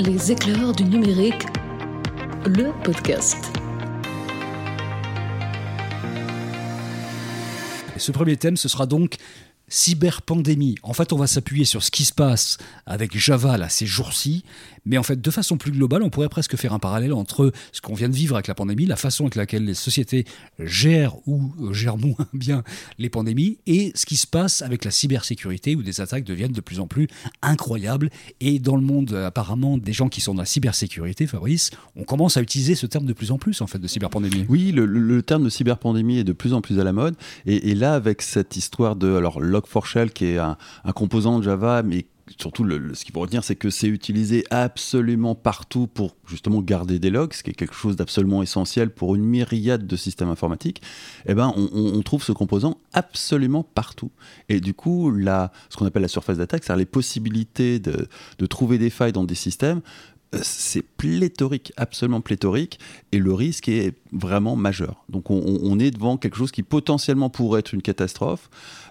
Les éclaireurs du numérique, le podcast. ce premier thème, ce sera donc cyberpandémie. En fait, on va s'appuyer sur ce qui se passe avec Java là ces jours-ci, mais en fait, de façon plus globale, on pourrait presque faire un parallèle entre ce qu'on vient de vivre avec la pandémie, la façon avec laquelle les sociétés gèrent ou gèrent moins bien les pandémies, et ce qui se passe avec la cybersécurité, où des attaques deviennent de plus en plus incroyables. Et dans le monde, apparemment, des gens qui sont dans la cybersécurité, Fabrice, on commence à utiliser ce terme de plus en plus, en fait, de cyberpandémie. Oui, le, terme de cyberpandémie est de plus en plus à la mode. Et, là, avec cette histoire de alors Log4Shell, qui est un, composant de Java, mais surtout, ce qu'il faut retenir, c'est que c'est utilisé absolument partout pour justement garder des logs, ce qui est quelque chose d'absolument essentiel pour une myriade de systèmes informatiques. Eh ben, on, trouve ce composant absolument partout. Et du coup, la, ce qu'on appelle la surface d'attaque, c'est-à-dire les possibilités de, trouver des failles dans des systèmes, c'est pléthorique, absolument pléthorique, et le risque est vraiment majeur. Donc on, on, est devant quelque chose qui potentiellement pourrait être une catastrophe,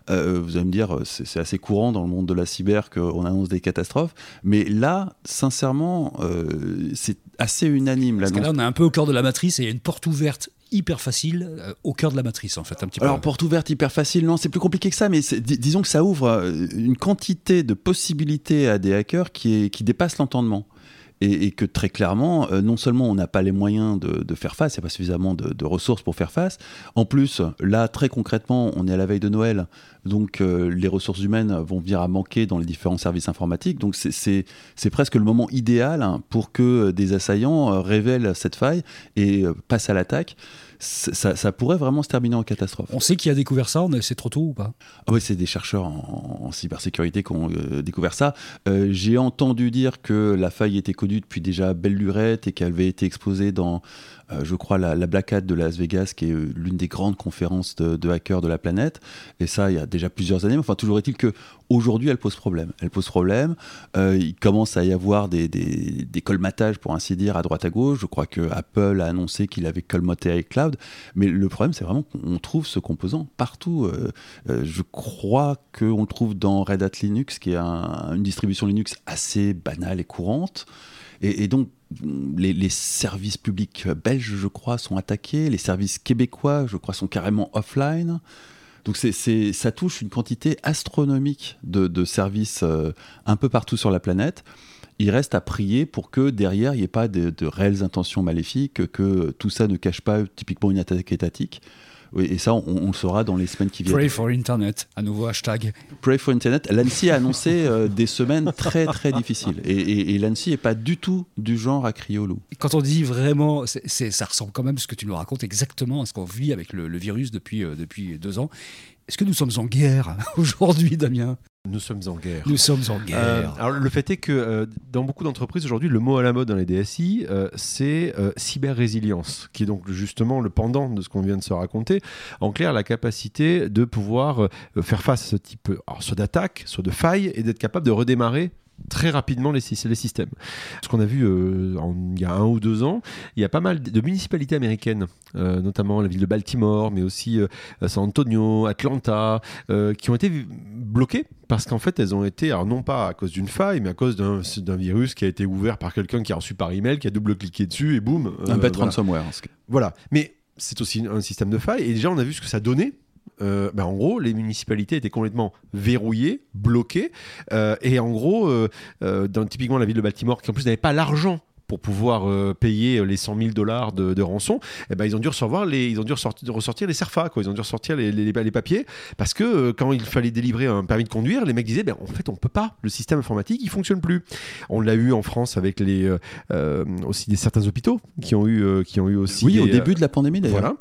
euh, vous allez me dire, c'est assez courant dans le monde de la cyber qu'on annonce des catastrophes, mais là, sincèrement, euh, c'est assez unanime. Parce que là, on est un peu au cœur de la matrice et il y a une porte ouverte hyper facile euh, au cœur de la matrice en fait un petit peu. Alors porte ouverte hyper facile non c'est plus compliqué que ça mais disons que ça ouvre une quantité de possibilités à des hackers qui, est, qui dépasse l'entendement et, que très clairement, euh, non seulement on n'a pas les moyens de, faire face, il n'y a pas suffisamment de, ressources pour faire face, en plus, là, très concrètement, on est à la veille de Noël, donc euh, les ressources humaines vont venir à manquer dans les différents services informatiques, donc c'est presque le moment idéal hein, pour que des assaillants euh, révèlent cette faille et passent à l'attaque ça, pourrait vraiment se terminer en catastrophe. On sait qui a découvert ça, c'est trop tôt ou pas? Ah Oui, c'est des chercheurs en, cybersécurité qui ont euh, découvert ça. Euh, j'ai entendu dire que la faille était connue depuis déjà belle lurette et qu'elle avait été exposée dans euh, je crois, la, Black Hat de Las Vegas, qui est l'une des grandes conférences de, hackers de la planète. Et ça, il y a déjà plusieurs années. enfin, toujours est-il que aujourd'hui, elle pose problème. Elle pose problème. Il commence à y avoir des, des, colmatages, pour ainsi dire, à droite à gauche. Je crois que Apple a annoncé qu'il avait colmaté avec Mais le problème, c'est vraiment qu'on trouve ce composant partout. je crois qu'on le trouve dans Red Hat Linux, qui est une distribution Linux assez banale et courante. Et, donc, les, services publics belges, je crois, sont attaqués. Les services québécois, je crois, sont carrément offline. Donc ça touche une quantité astronomique de, services euh, un peu partout sur la planète. Il reste à prier pour que derrière, il n'y ait pas de, de, réelles intentions maléfiques, que tout ça ne cache pas typiquement une attaque étatique. Et ça, on, le saura dans les semaines qui viennent. Pray for Internet, à nouveau hashtag. Pray for Internet. L'ANSI a annoncé euh, des semaines très très difficiles. Et, l'ANSI n'est pas du tout du genre à crier au loup. Quand on dit vraiment, ça ressemble quand même, ce que tu nous racontes, exactement à ce qu'on vit avec le, virus depuis, euh, depuis deux ans. Est-ce que nous sommes en guerre aujourd'hui, Damien? Nous sommes en guerre. Nous sommes en guerre. Euh, alors le fait est que euh, dans beaucoup d'entreprises aujourd'hui, le mot à la mode dans les DSI, euh, c'est cyber-résilience, qui est donc justement le pendant de ce qu'on vient de se raconter. En clair, la capacité de pouvoir faire face à ce type, soit d'attaque, soit de faille, et d'être capable de redémarrer très rapidement les, les systèmes. Ce qu'on a vu euh, il y a un ou deux ans, il y a pas mal de municipalités américaines, euh, notamment la ville de Baltimore, mais aussi euh, San Antonio, Atlanta, qui ont été bloquées parce qu'en fait elles ont été, alors non pas à cause d'une faille, mais à cause d'un virus qui a été ouvert par quelqu'un qui a reçu par email, qui a double-cliqué dessus et boum. un bête ransomware. Voilà, mais c'est aussi un système de faille et déjà on a vu ce que ça donnait euh, ben, en gros, les municipalités étaient complètement verrouillées, bloquées. Euh, et en gros, euh, dans typiquement la ville de Baltimore, qui en plus n'avait pas l'argent pour pouvoir euh, payer les 100 000 dollars de, rançon, eh ben, ils ont dû recevoir les, ils ont dû ressortir, ressortir les CERFA, quoi. Ils ont dû ressortir les, les, les papiers parce que euh, quand il fallait délivrer un permis de conduire, les mecs disaient, ben, en fait, on peut pas. Le système informatique, il fonctionne plus. On l'a eu en France avec les, euh, aussi des certains hôpitaux qui ont eu, qui ont eu aussi. Oui, au début de la pandémie d'ailleurs. Voilà.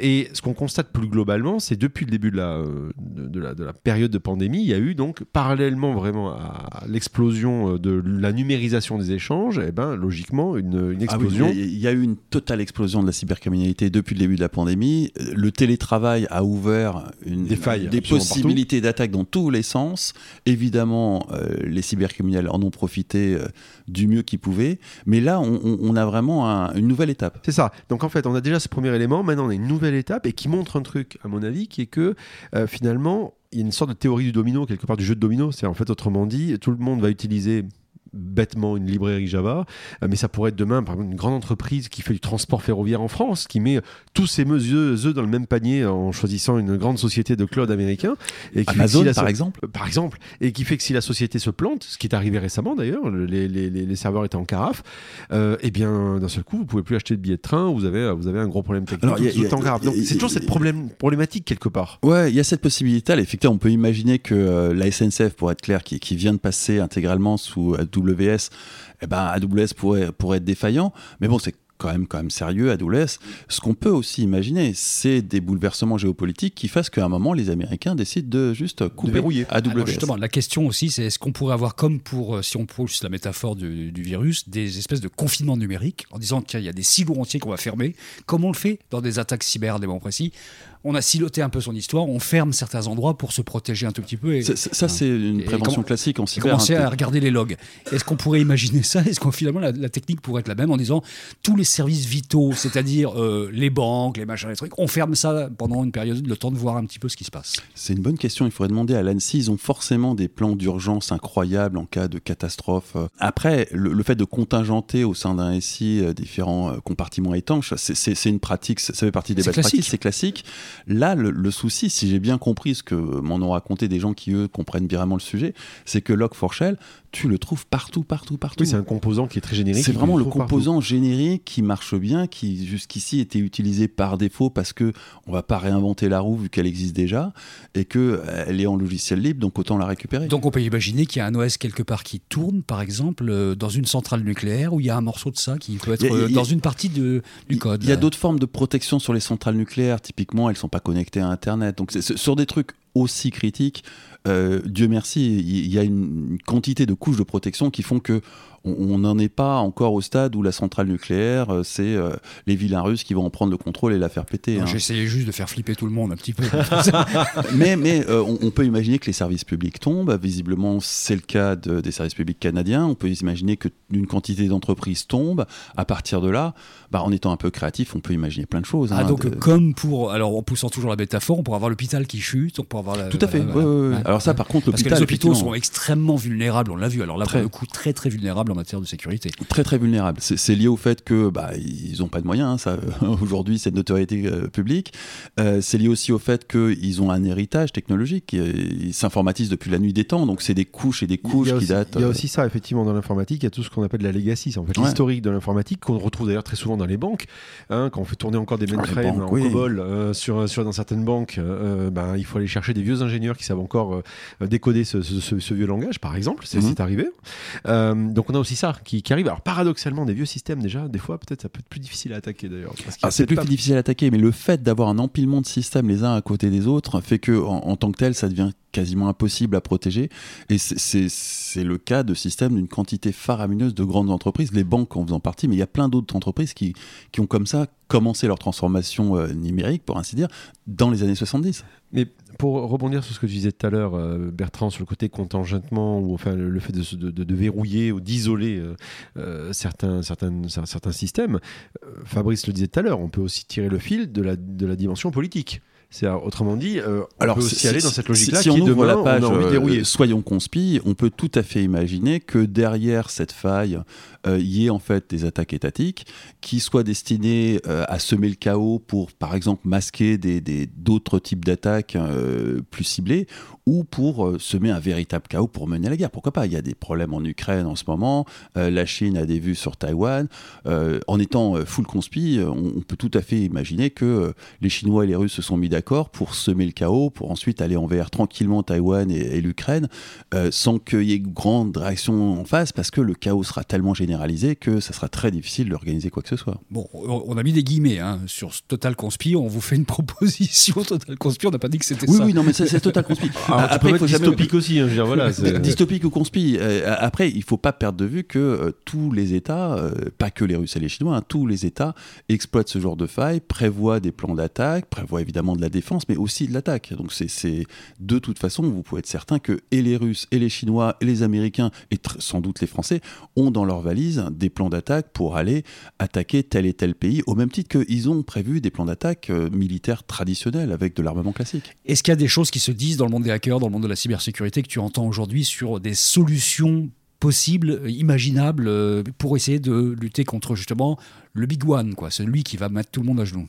Et ce qu'on constate plus globalement, c'est depuis le début de la, de, la, de la période de pandémie, il y a eu donc parallèlement vraiment à l'explosion de la numérisation des échanges, et eh ben logiquement une, une ah il y, a eu une totale explosion de la cybercriminalité depuis le début de la pandémie. Le télétravail a ouvert une, des failles, des possibilités d'attaque dans tous les sens. Évidemment, euh, les cybercriminels en ont profité euh, du mieux qu'ils pouvaient. Mais là, on, a vraiment une nouvelle étape. C'est ça. Donc en fait, on a déjà ce premier élément. Maintenant, on a une nouvelle étape et qui montre un truc, à mon avis, qui est que euh, finalement, il y a une sorte de théorie du domino, quelque part du jeu de domino. C'est en fait, autrement dit, tout le monde va utiliser bêtement une librairie Java, euh, mais ça pourrait être demain, par exemple, une grande entreprise qui fait du transport ferroviaire en France, qui met tous ses œufs dans le même panier en choisissant une grande société de cloud américain. Et qui Amazon, par exemple Par exemple. Et qui fait que si la société se plante, ce qui est arrivé récemment d'ailleurs, les, les, les, serveurs étaient en carafe, euh, eh bien, d'un seul coup, vous pouvez plus acheter de billets de train, vous avez, vous avez un gros problème technique. c'est toujours cette problème, problématique quelque part. Ouais, il y a cette possibilité. Effectivement, on peut imaginer que euh, la SNCF, pour être clair, qui, qui vient de passer intégralement sous AWS, eh ben, AWS pourrait, pourrait être défaillant. Mais bon, c'est quand même, quand même sérieux, AWS. Ce qu'on peut aussi imaginer, c'est des bouleversements géopolitiques qui fassent qu'à un moment, les Américains décident de juste couper de AWS. justement, la question aussi, c'est est-ce qu'on pourrait avoir, comme pour, euh, si on pousse la métaphore du, du, virus, des espèces de confinement numérique en disant qu'il y a des silos entiers qu'on va fermer, comme on le fait dans des attaques cyber des moments précis on a siloté un peu son histoire, on ferme certains endroits pour se protéger un tout petit peu. Et, ça, c'est une prévention classique en cyber. Commencer à regarder les logs. Est-ce qu'on pourrait imaginer ça? Est-ce qu'on finalement la, technique pourrait être la même en disant tous les services vitaux, c'est-à-dire euh, les banques, les machins, les trucs, on ferme ça pendant une période, le temps de voir un petit peu ce qui se passe C'est une bonne question. Il faudrait demander à l'ANSI. Ils ont forcément des plans d'urgence incroyables en cas de catastrophe. Après, le, fait de contingenter au sein d'un SI euh, différents euh, compartiments étanches, c'est une pratique. Ça fait partie des belles pratiques. C'est classique. Là, le, souci, si j'ai bien compris ce que m'en ont raconté des gens qui, eux, comprennent vraiment le sujet, c'est que Log4Shell, tu le trouves partout, partout, partout. Oui, c'est un composant qui est très générique. C'est vraiment le composant générique qui marche bien, qui jusqu'ici était utilisé par défaut parce que on va pas réinventer la roue vu qu'elle existe déjà et que euh, elle est en logiciel libre, donc autant la récupérer. Donc on peut imaginer qu'il y a un OS quelque part qui tourne, par exemple, euh, dans une centrale nucléaire où il y a un morceau de ça qui peut être euh, dans une partie de, du code. Il y a d'autres formes de protection sur les centrales nucléaires. Typiquement, elles sont pas connectées à Internet. Donc c'est sur des trucs aussi critiques, Dieu merci, il y a une quantité de couches de protection qui font que on n'en est pas encore au stade où la centrale nucléaire, euh, c'est euh, les vilains russes qui vont en prendre le contrôle et la faire péter. Hein. J'essayais juste de faire flipper tout le monde un petit peu. mais mais euh, on, peut imaginer que les services publics tombent. Visiblement, c'est le cas des services publics canadiens. On peut imaginer que une quantité d'entreprises tombe. À partir de là, bah, en étant un peu créatif, on peut imaginer plein de choses. Ah, hein, donc, comme pour. Alors, en poussant toujours la métaphore, on pourrait avoir l'hôpital qui chute. On avoir Tout à fait. Alors, ça, par contre, l'hôpital. Parce que les hôpitaux sont extrêmement vulnérables, on l'a vu. Alors là, pour le coup, très très vulnérables en matière de sécurité. Très très vulnérable. C'est lié au fait que bah, ils n'ont pas de moyens. Hein, ça aujourd'hui c'est une notoriété euh, publique. Euh, c'est lié aussi au fait qu'ils ont un héritage technologique. Ils s'informatisent depuis la nuit des temps. Donc c'est des couches et des couches qui datent. Il y a euh, aussi ça effectivement dans l'informatique. Il y a tout ce qu'on appelle la legacy. En fait l'historique de l'informatique qu'on retrouve d'ailleurs très souvent dans les banques. Hein, quand on fait tourner encore des mainframes en COBOL sur, sur dans certaines banques, ben, il faut aller chercher des vieux ingénieurs qui savent encore décoder ce, ce, vieux langage, par exemple. C'est mhm. arrivé. donc on a aussi ça qui, qui, arrive. Alors paradoxalement, des vieux systèmes déjà, des fois peut-être ça peut être plus difficile à attaquer d'ailleurs. Ah, c'est plus difficile à attaquer, mais le fait d'avoir un empilement de systèmes les uns à côté des autres fait que en, tant que tel, ça devient quasiment impossible à protéger. Et c'est le cas de systèmes d'une quantité faramineuse de grandes entreprises, les banques en faisant partie, mais il y a plein d'autres entreprises qui, qui ont comme ça commencé leur transformation euh, numérique, pour ainsi dire, dans les années 70. Mais pour rebondir sur ce que tu disais tout à l'heure, euh, Bertrand, sur le côté contingentement, ou enfin le, fait de, de, verrouiller ou d'isoler euh, euh, certains, certains, certains systèmes, Fabrice le disait tout à l'heure, on peut aussi tirer le fil de la, de la dimension politique. C'est autrement dit, on Alors, peut aussi aller dans cette logique-là. Si, on ouvre la page, soyons conspis, on peut tout à fait imaginer que derrière cette faille, il y ait en fait des attaques étatiques qui soient destinées à semer le chaos pour, par exemple, masquer d'autres des, types d'attaques plus ciblées, ou pour euh, semer un véritable chaos pour mener la guerre. Pourquoi pas? Il y a des problèmes en Ukraine en ce moment, euh, la Chine a des vues sur Taïwan. Euh, en étant full conspi, on, peut tout à fait imaginer que les Chinois et les Russes se sont mis d'accord pour semer le chaos, pour ensuite aller envers tranquillement Taïwan et, l'Ukraine, sans qu'il y ait grande réaction en face, parce que le chaos sera tellement généralisé que ça sera très difficile d'organiser quoi que ce soit. Bon, on a mis des guillemets hein, sur Total Conspi, on vous fait une proposition Total Conspi, on n'a pas dit que c'était ça. Oui, oui, non, mais c'est Total Conspi. Ah, après, il faut dystopique aussi. Hein, voilà, dystopique ou conspi. Euh, après, il faut pas perdre de vue que euh, tous les États, euh, pas que les Russes et les Chinois, hein, tous les États exploitent ce genre de failles, prévoient des plans d'attaque, prévoient évidemment de la défense, mais aussi de l'attaque. Donc c'est de toute façon, vous pouvez être certain que et les Russes, et les Chinois, et les Américains, et sans doute les Français, ont dans leur valise des plans d'attaque pour aller attaquer tel et tel pays, au même titre qu'ils ont prévu des plans d'attaque militaires traditionnels avec de l'armement classique. Est-ce qu'il y a des choses qui se disent dans le monde des dans le monde de la cybersécurité que tu entends aujourd'hui sur des solutions possibles, imaginables, euh, pour essayer de lutter contre justement le big one, quoi, celui qui va mettre tout le monde à genoux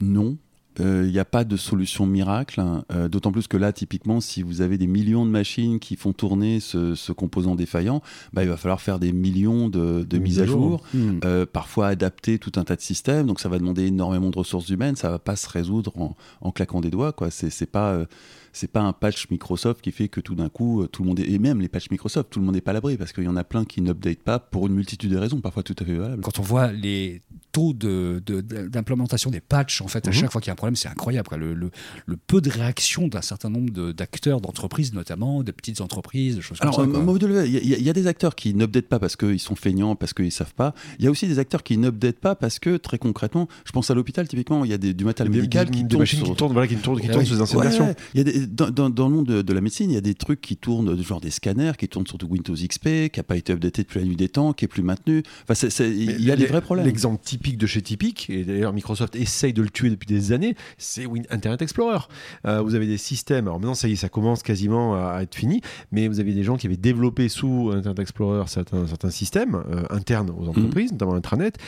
Non, il n'y a pas de solution miracle, hein. d'autant plus que là, typiquement, si vous avez des millions de machines qui font tourner ce, composant défaillant, bah, il va falloir faire des millions de, mises à jour, hmm. parfois adapter tout un tas de systèmes, donc ça va demander énormément de ressources humaines, ça ne va pas se résoudre en, en claquant des doigts. Quoi. C'est, pas c'est pas un patch Microsoft qui fait que tout d'un coup, euh, tout le monde est, et même les patchs Microsoft, tout le monde n'est pas à l'abri parce qu'il y en a plein qui n'updatent pas pour une multitude de raisons, parfois tout à fait valables. Quand on voit les taux d'implémentation de, des patchs, en fait, à mhm. chaque fois qu'il y a un problème, c'est incroyable. Le, le, peu de réaction d'un certain nombre d'acteurs, d'entreprises notamment, des petites entreprises, des choses comme ça. Alors, il y, y, a des acteurs qui n'updatent pas parce qu'ils sont feignants, parce qu'ils savent pas. Il y a aussi des acteurs qui n'updatent pas parce que, très concrètement, je pense à l'hôpital, typiquement, il y a du matériel médical qui, tourne qui tournent, voilà, qui tournent, qui tournent sur les Il y a des, dans, dans, le monde de, la médecine, il y a des trucs qui tournent, genre des scanners, qui tournent sur Windows XP, qui n'a pas été updaté depuis la nuit des temps, qui est plus maintenu. Enfin, il y a des vrais problèmes. L'exemple typique de chez Typique, et d'ailleurs Microsoft essaye de le tuer depuis des années, c'est Internet Explorer. Euh, vous avez des systèmes, alors maintenant ça y est, ça commence quasiment à, être fini, mais vous avez des gens qui avaient développé sous Internet Explorer certains, certains systèmes euh, internes aux entreprises, mmh. notamment Intranet.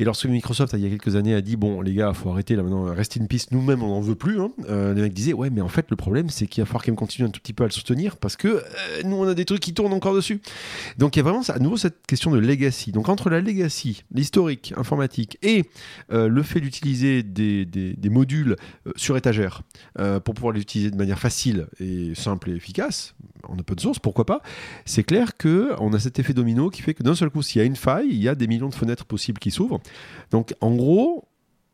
Et lorsque Microsoft, il y a quelques années, a dit Bon, les gars, il faut arrêter là maintenant, reste une piste, nous-mêmes, on n'en veut plus, hein, euh, les mecs disaient Ouais, mais en fait, le problème, c'est qu'il va falloir quand même un tout petit peu à le soutenir parce que euh, nous, on a des trucs qui tournent encore dessus. Donc, il y a vraiment à nouveau cette question de legacy. Donc, entre la legacy, l'historique informatique et euh, le fait d'utiliser des, modules sur étagère pour pouvoir les utiliser de manière facile et simple et efficace, en open source, pourquoi pas, c'est clair qu'on a cet effet domino qui fait que d'un seul coup, s'il y a une faille, il y a des millions de fenêtres possibles qui s'ouvrent. Donc en gros,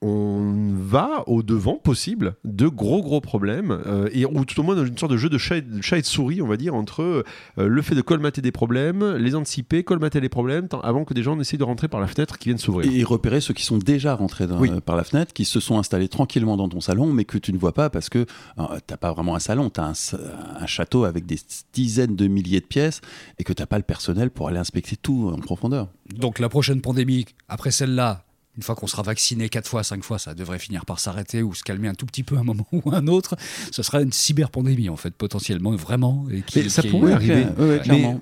on va au devant possible de gros gros problèmes euh, et ou tout au moins dans une sorte de jeu de chat, et, de souris on va dire entre euh, le fait de colmater des problèmes les anticiper colmater les problèmes avant que des gens n'essayent de rentrer par la fenêtre qui viennent s'ouvrir. Et repérer ceux qui sont déjà rentrés euh, par la fenêtre qui se sont installés tranquillement dans ton salon mais que tu ne vois pas parce que t'as pas vraiment un salon tu as un, château avec des dizaines de milliers de pièces et que t'as pas le personnel pour aller inspecter tout en profondeur. Donc la prochaine pandémie après celle-là une fois qu'on sera vacciné quatre fois, cinq fois, ça devrait finir par s'arrêter ou se calmer un tout petit peu un moment ou un autre. Ce sera une cyberpandémie, en fait, potentiellement, vraiment. Et mais ça pourrait arriver.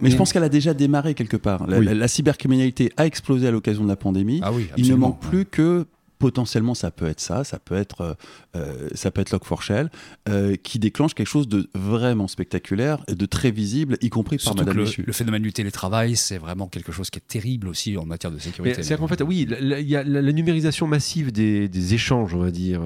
mais, je pense qu'elle a déjà démarré quelque part. La, cybercriminalité a explosé à l'occasion de la pandémie. Ah Il ne manque plus que potentiellement ça peut être ça, ça peut être, euh, euh, ça peut être Log4Shell, euh, qui déclenche quelque chose de vraiment spectaculaire et de très visible, y compris par Madame le, le, phénomène du télétravail, c'est vraiment quelque chose qui est terrible aussi en matière de sécurité. C'est qu'en fait, oui, il y a la, numérisation massive des, des, échanges, on va dire,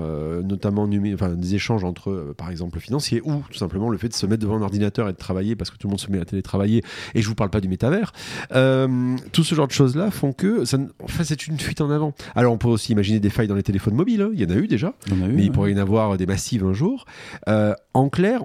notamment enfin, des échanges entre, par exemple, financiers, ou tout simplement le fait de se mettre devant un ordinateur et de travailler parce que tout le monde se met à télétravailler, et je vous parle pas du métavers. tout ce genre de choses-là font que, ça, en fait, c'est une fuite en avant. Alors on peut aussi imaginer des failles dans les téléphones mobiles, hein. il y en a eu déjà, mais il pourrait y en avoir des massives un jour. Euh, en clair,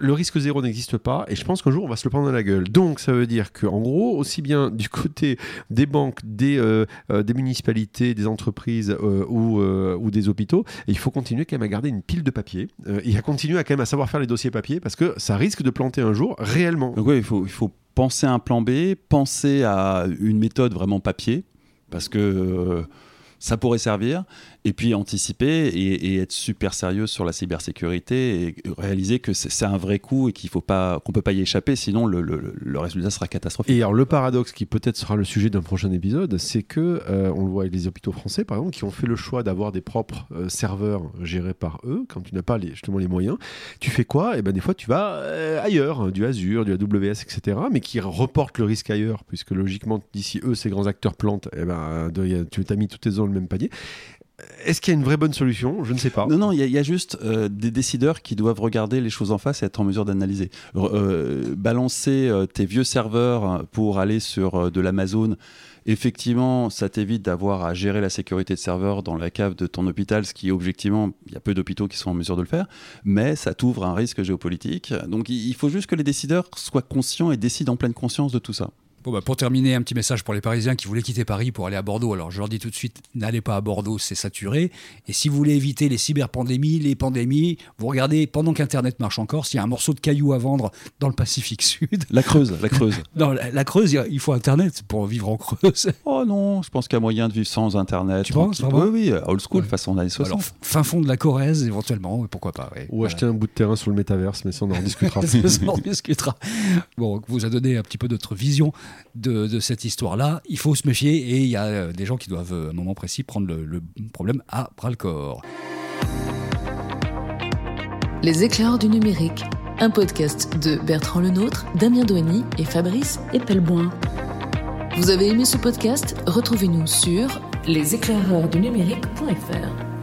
le risque zéro n'existe pas et je pense qu'un jour on va se le prendre dans la gueule. Donc ça veut dire qu'en gros, aussi bien du côté des banques, des, euh, euh, des municipalités, des entreprises ou, ou, des hôpitaux, il faut continuer quand même à garder une pile de papier et à continuer à quand même à savoir faire les dossiers papier parce que ça risque de planter un jour réellement. Donc oui, il faut, il faut penser à un plan B, penser à une méthode vraiment papier parce que ça pourrait servir et puis anticiper et, être super sérieux sur la cybersécurité et réaliser que c'est un vrai coup et qu'il faut pas qu'on peut pas y échapper sinon le, résultat sera catastrophique. Et alors le paradoxe qui peut-être sera le sujet d'un prochain épisode, c'est que euh, on le voit avec les hôpitaux français par exemple qui ont fait le choix d'avoir des propres euh, serveurs gérés par eux quand tu n'as pas les, justement les moyens. Tu fais quoi? Et eh ben des fois tu vas euh, ailleurs, du Azure, du AWS, etc. Mais qui reportent le risque ailleurs puisque logiquement d'ici eux ces grands acteurs plantent, et eh ben tu as mis toutes tes zones le même panier. Est-ce qu'il y a une vraie bonne solution? Je ne sais pas. Non, non, il y, a juste euh, des décideurs qui doivent regarder les choses en face et être en mesure d'analyser. Euh, balancer euh, tes vieux serveurs pour aller sur de l'Amazon, effectivement, ça t'évite d'avoir à gérer la sécurité de serveurs dans la cave de ton hôpital, ce qui, objectivement, il y a peu d'hôpitaux qui sont en mesure de le faire, mais ça t'ouvre un risque géopolitique. Donc il faut juste que les décideurs soient conscients et décident en pleine conscience de tout ça. Bon, bah, pour terminer, un petit message pour les Parisiens qui voulaient quitter Paris pour aller à Bordeaux. Alors, je leur dis tout de suite, n'allez pas à Bordeaux, c'est saturé. Et si vous voulez éviter les cyberpandémies, les pandémies, vous regardez, pendant qu'Internet marche encore, s'il y a un morceau de caillou à vendre dans le Pacifique Sud. La Creuse, la Creuse. non, la, Creuse, il faut Internet pour vivre en Creuse. Oh non, je pense qu'il y a moyen de vivre sans Internet. Tu penses Oui, oui, old school, façon années 60. Alors, fin fond de la Corrèze, éventuellement, pourquoi pas. Ou acheter un bout de terrain sur le métaverse, mais ça, on en discutera. on en discutera. Bon, vous a donné un petit peu notre vision de, cette histoire-là, il faut se méfier et il y a euh, des gens qui doivent, euh, à un moment précis, prendre le, problème à bras le corps. Les éclairs du numérique, un podcast de Bertrand Lenôtre, Damien Douany et Fabrice Epelboin. Vous avez aimé ce podcast? Retrouvez-nous sur leséclaireursdunumérique.fr.